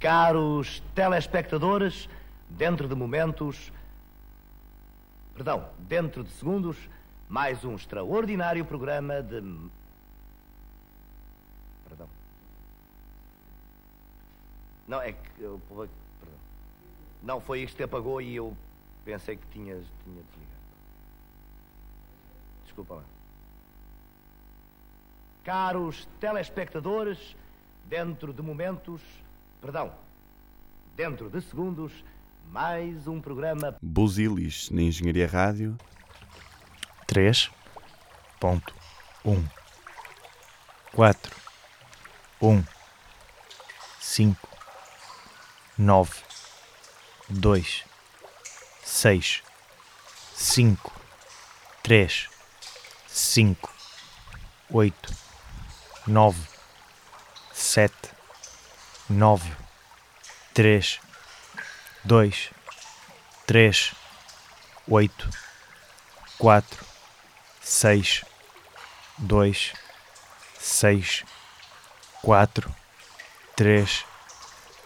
Caros telespectadores, dentro de momentos. Perdão, dentro de segundos, mais um extraordinário programa de. Perdão. Não, é que. Eu, perdão. Não, foi isto que apagou e eu pensei que tinha, tinha desligado. Desculpa lá. Caros telespectadores, dentro de momentos. Perdão, dentro de segundos, mais um programa. Buzilis na Engenharia Rádio. 3 ponto 1 4 1 5 9 2 6 5 3 5 8 9 7 nove, três, dois, três, oito, quatro, seis, dois, seis, quatro, três,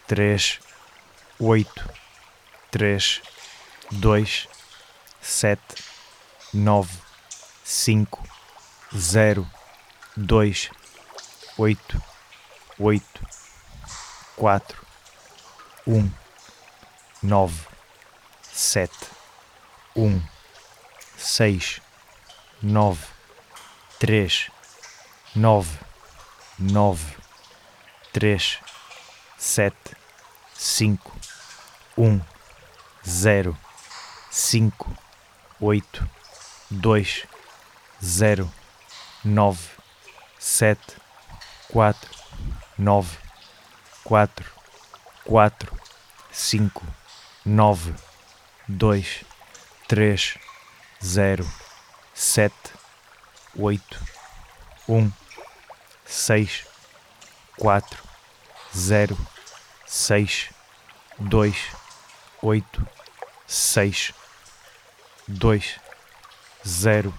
três, oito, três, dois, sete, nove, cinco, zero, dois, oito, oito quatro, um, nove, sete, um, seis, nove, três, nove, nove, três, sete, cinco, um, zero, cinco, oito, dois, zero, nove, sete, quatro, nove quatro, quatro, cinco, nove, dois, três, zero, sete, oito, um, seis, quatro, zero, seis, dois, oito, seis, dois, zero,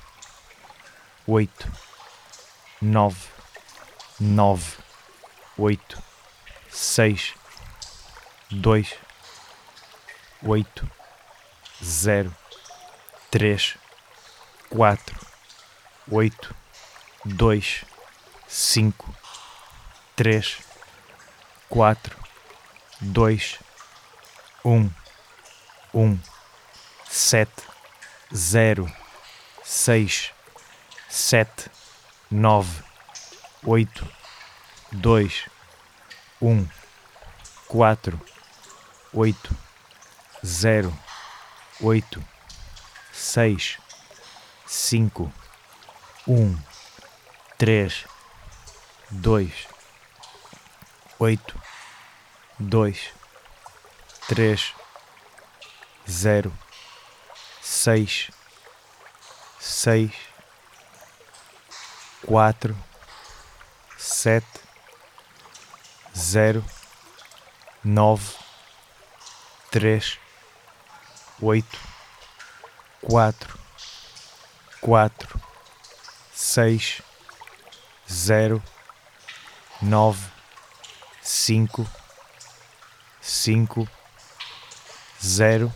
oito, nove, nove, oito seis, dois, oito, zero, três, quatro, oito, dois, cinco, três, quatro, dois, um, um, sete, zero, seis, sete, nove, oito, dois um, quatro, oito, zero, oito, seis, cinco, um, três, dois, oito, dois, três, zero, seis, seis, quatro, sete zero nove três oito quatro quatro seis zero nove cinco cinco zero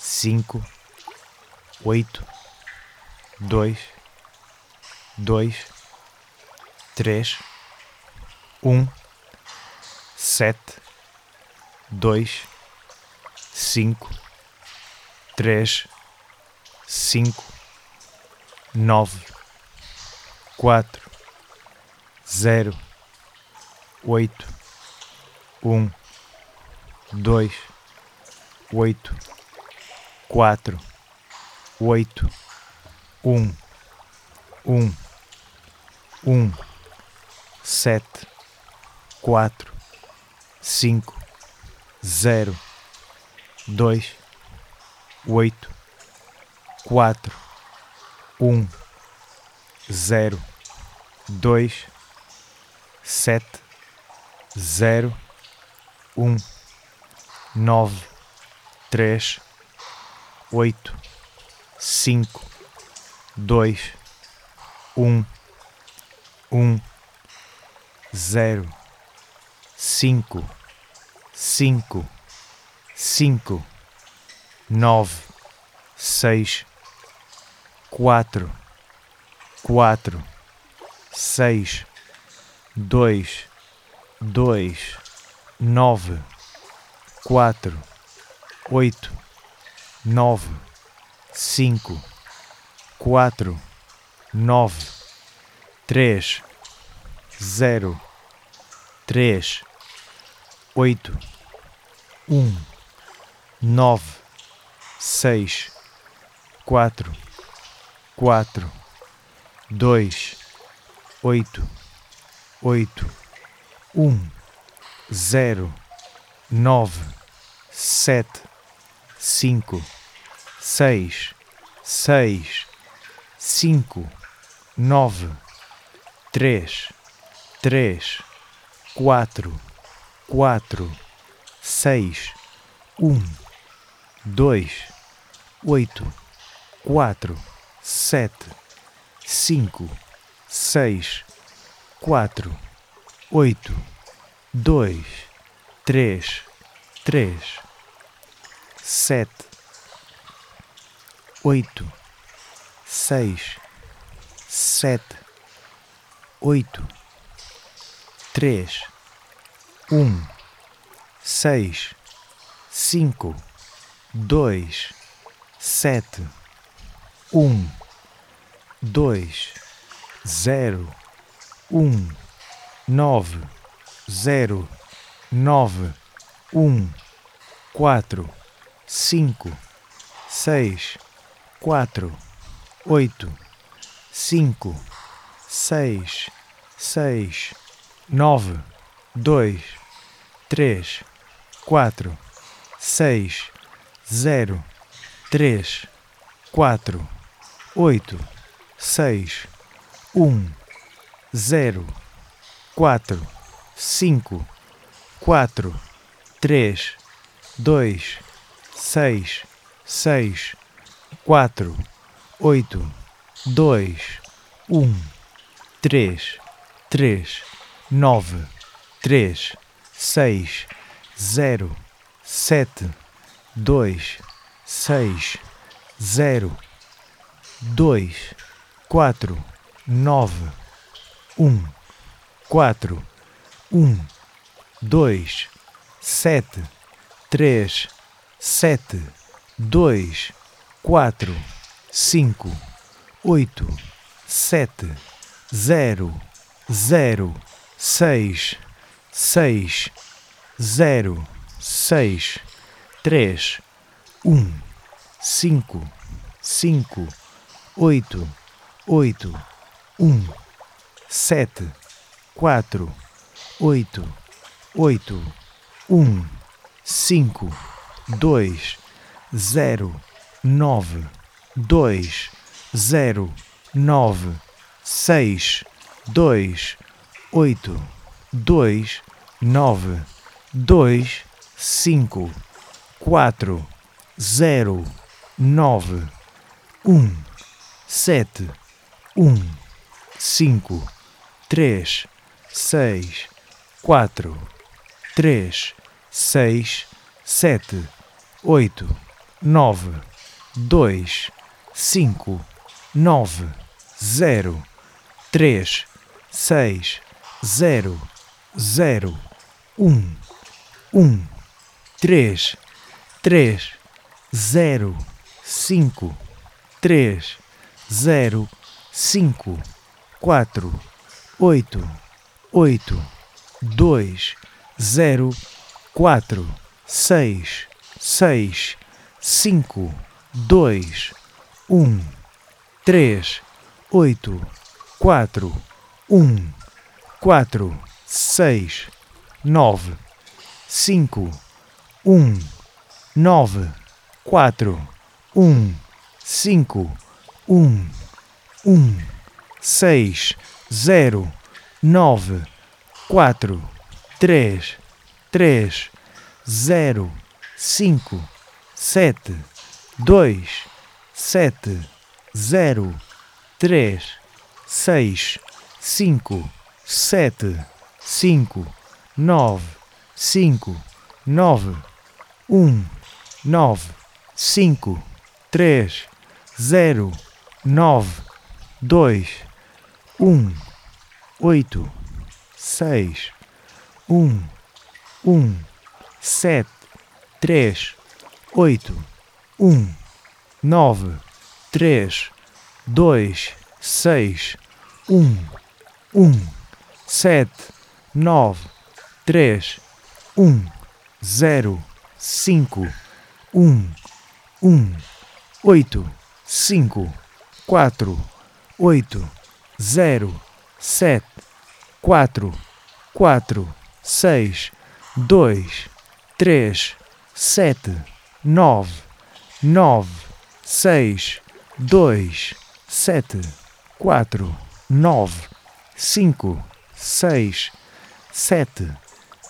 cinco oito dois dois três um sete, dois, cinco, três, cinco, nove, quatro, zero, oito, um, dois, oito, quatro, oito, um, um, um, sete, quatro cinco, zero, dois, oito, quatro, um, zero, dois, sete, zero, um, nove, três, oito, cinco, dois, um, um, zero cinco, cinco, cinco, nove, seis, quatro, quatro, seis, dois, dois, nove, quatro, oito, nove, cinco, quatro, nove, três, zero, três, oito, um, nove, seis, quatro, quatro, dois, oito, oito, um, zero, nove, sete, cinco, seis, seis, cinco, nove, três, três, quatro, quatro, seis, um, dois, oito, quatro, sete, cinco, seis, quatro, oito, dois, três, três, sete, oito, seis, sete, oito, três, um, seis, cinco, dois, sete, um, dois, zero, um, nove, zero, nove, um, quatro, cinco, seis, quatro, oito, cinco, seis, seis, nove, dois, três, quatro, seis, zero, três, quatro, oito, seis, um, zero, quatro, cinco, quatro, três, dois, seis, seis, quatro, oito, dois, um, três, três, nove, três, seis, zero, sete, dois, seis, zero, dois, quatro, nove, um, quatro, um, dois, sete, três, sete, dois, quatro, cinco, oito, sete, zero, zero, seis, seis, zero, seis, três, um, cinco, cinco, oito, oito, um, sete, quatro, oito, oito, um, cinco, dois, zero, nove, dois, zero, nove, seis, dois, oito, dois, nove, dois, cinco, quatro, zero, nove, um, sete, um, cinco, três, seis, quatro, três, seis, sete, oito, nove, dois, cinco, nove, zero, três, seis, zero, zero, um, um, três, três, zero, cinco, três, zero, cinco, quatro, oito, oito, dois, zero, quatro, seis, seis, cinco, dois, um, três, oito, quatro, um, quatro, seis, nove, cinco, um, nove, quatro, um, cinco, um, um, seis, zero, nove, quatro, três, três, zero, cinco, sete, dois, sete, zero, três, seis, cinco, sete, cinco, nove, cinco, nove, um, nove, cinco, três, zero, nove, dois, um, oito, seis, um, um, sete, três, oito, um, nove, três, dois, seis, um, um, sete, nove, três, um, zero, cinco, um, um, oito, cinco, quatro, oito, zero, sete, quatro, quatro, seis, dois, três, sete, nove, nove, seis, dois, sete, quatro, nove, cinco, seis, sete,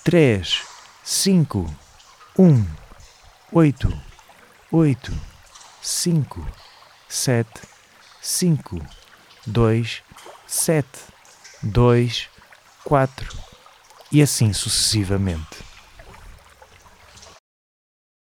três, cinco, um, oito, oito, cinco, sete, cinco, dois, sete, dois, quatro e assim sucessivamente.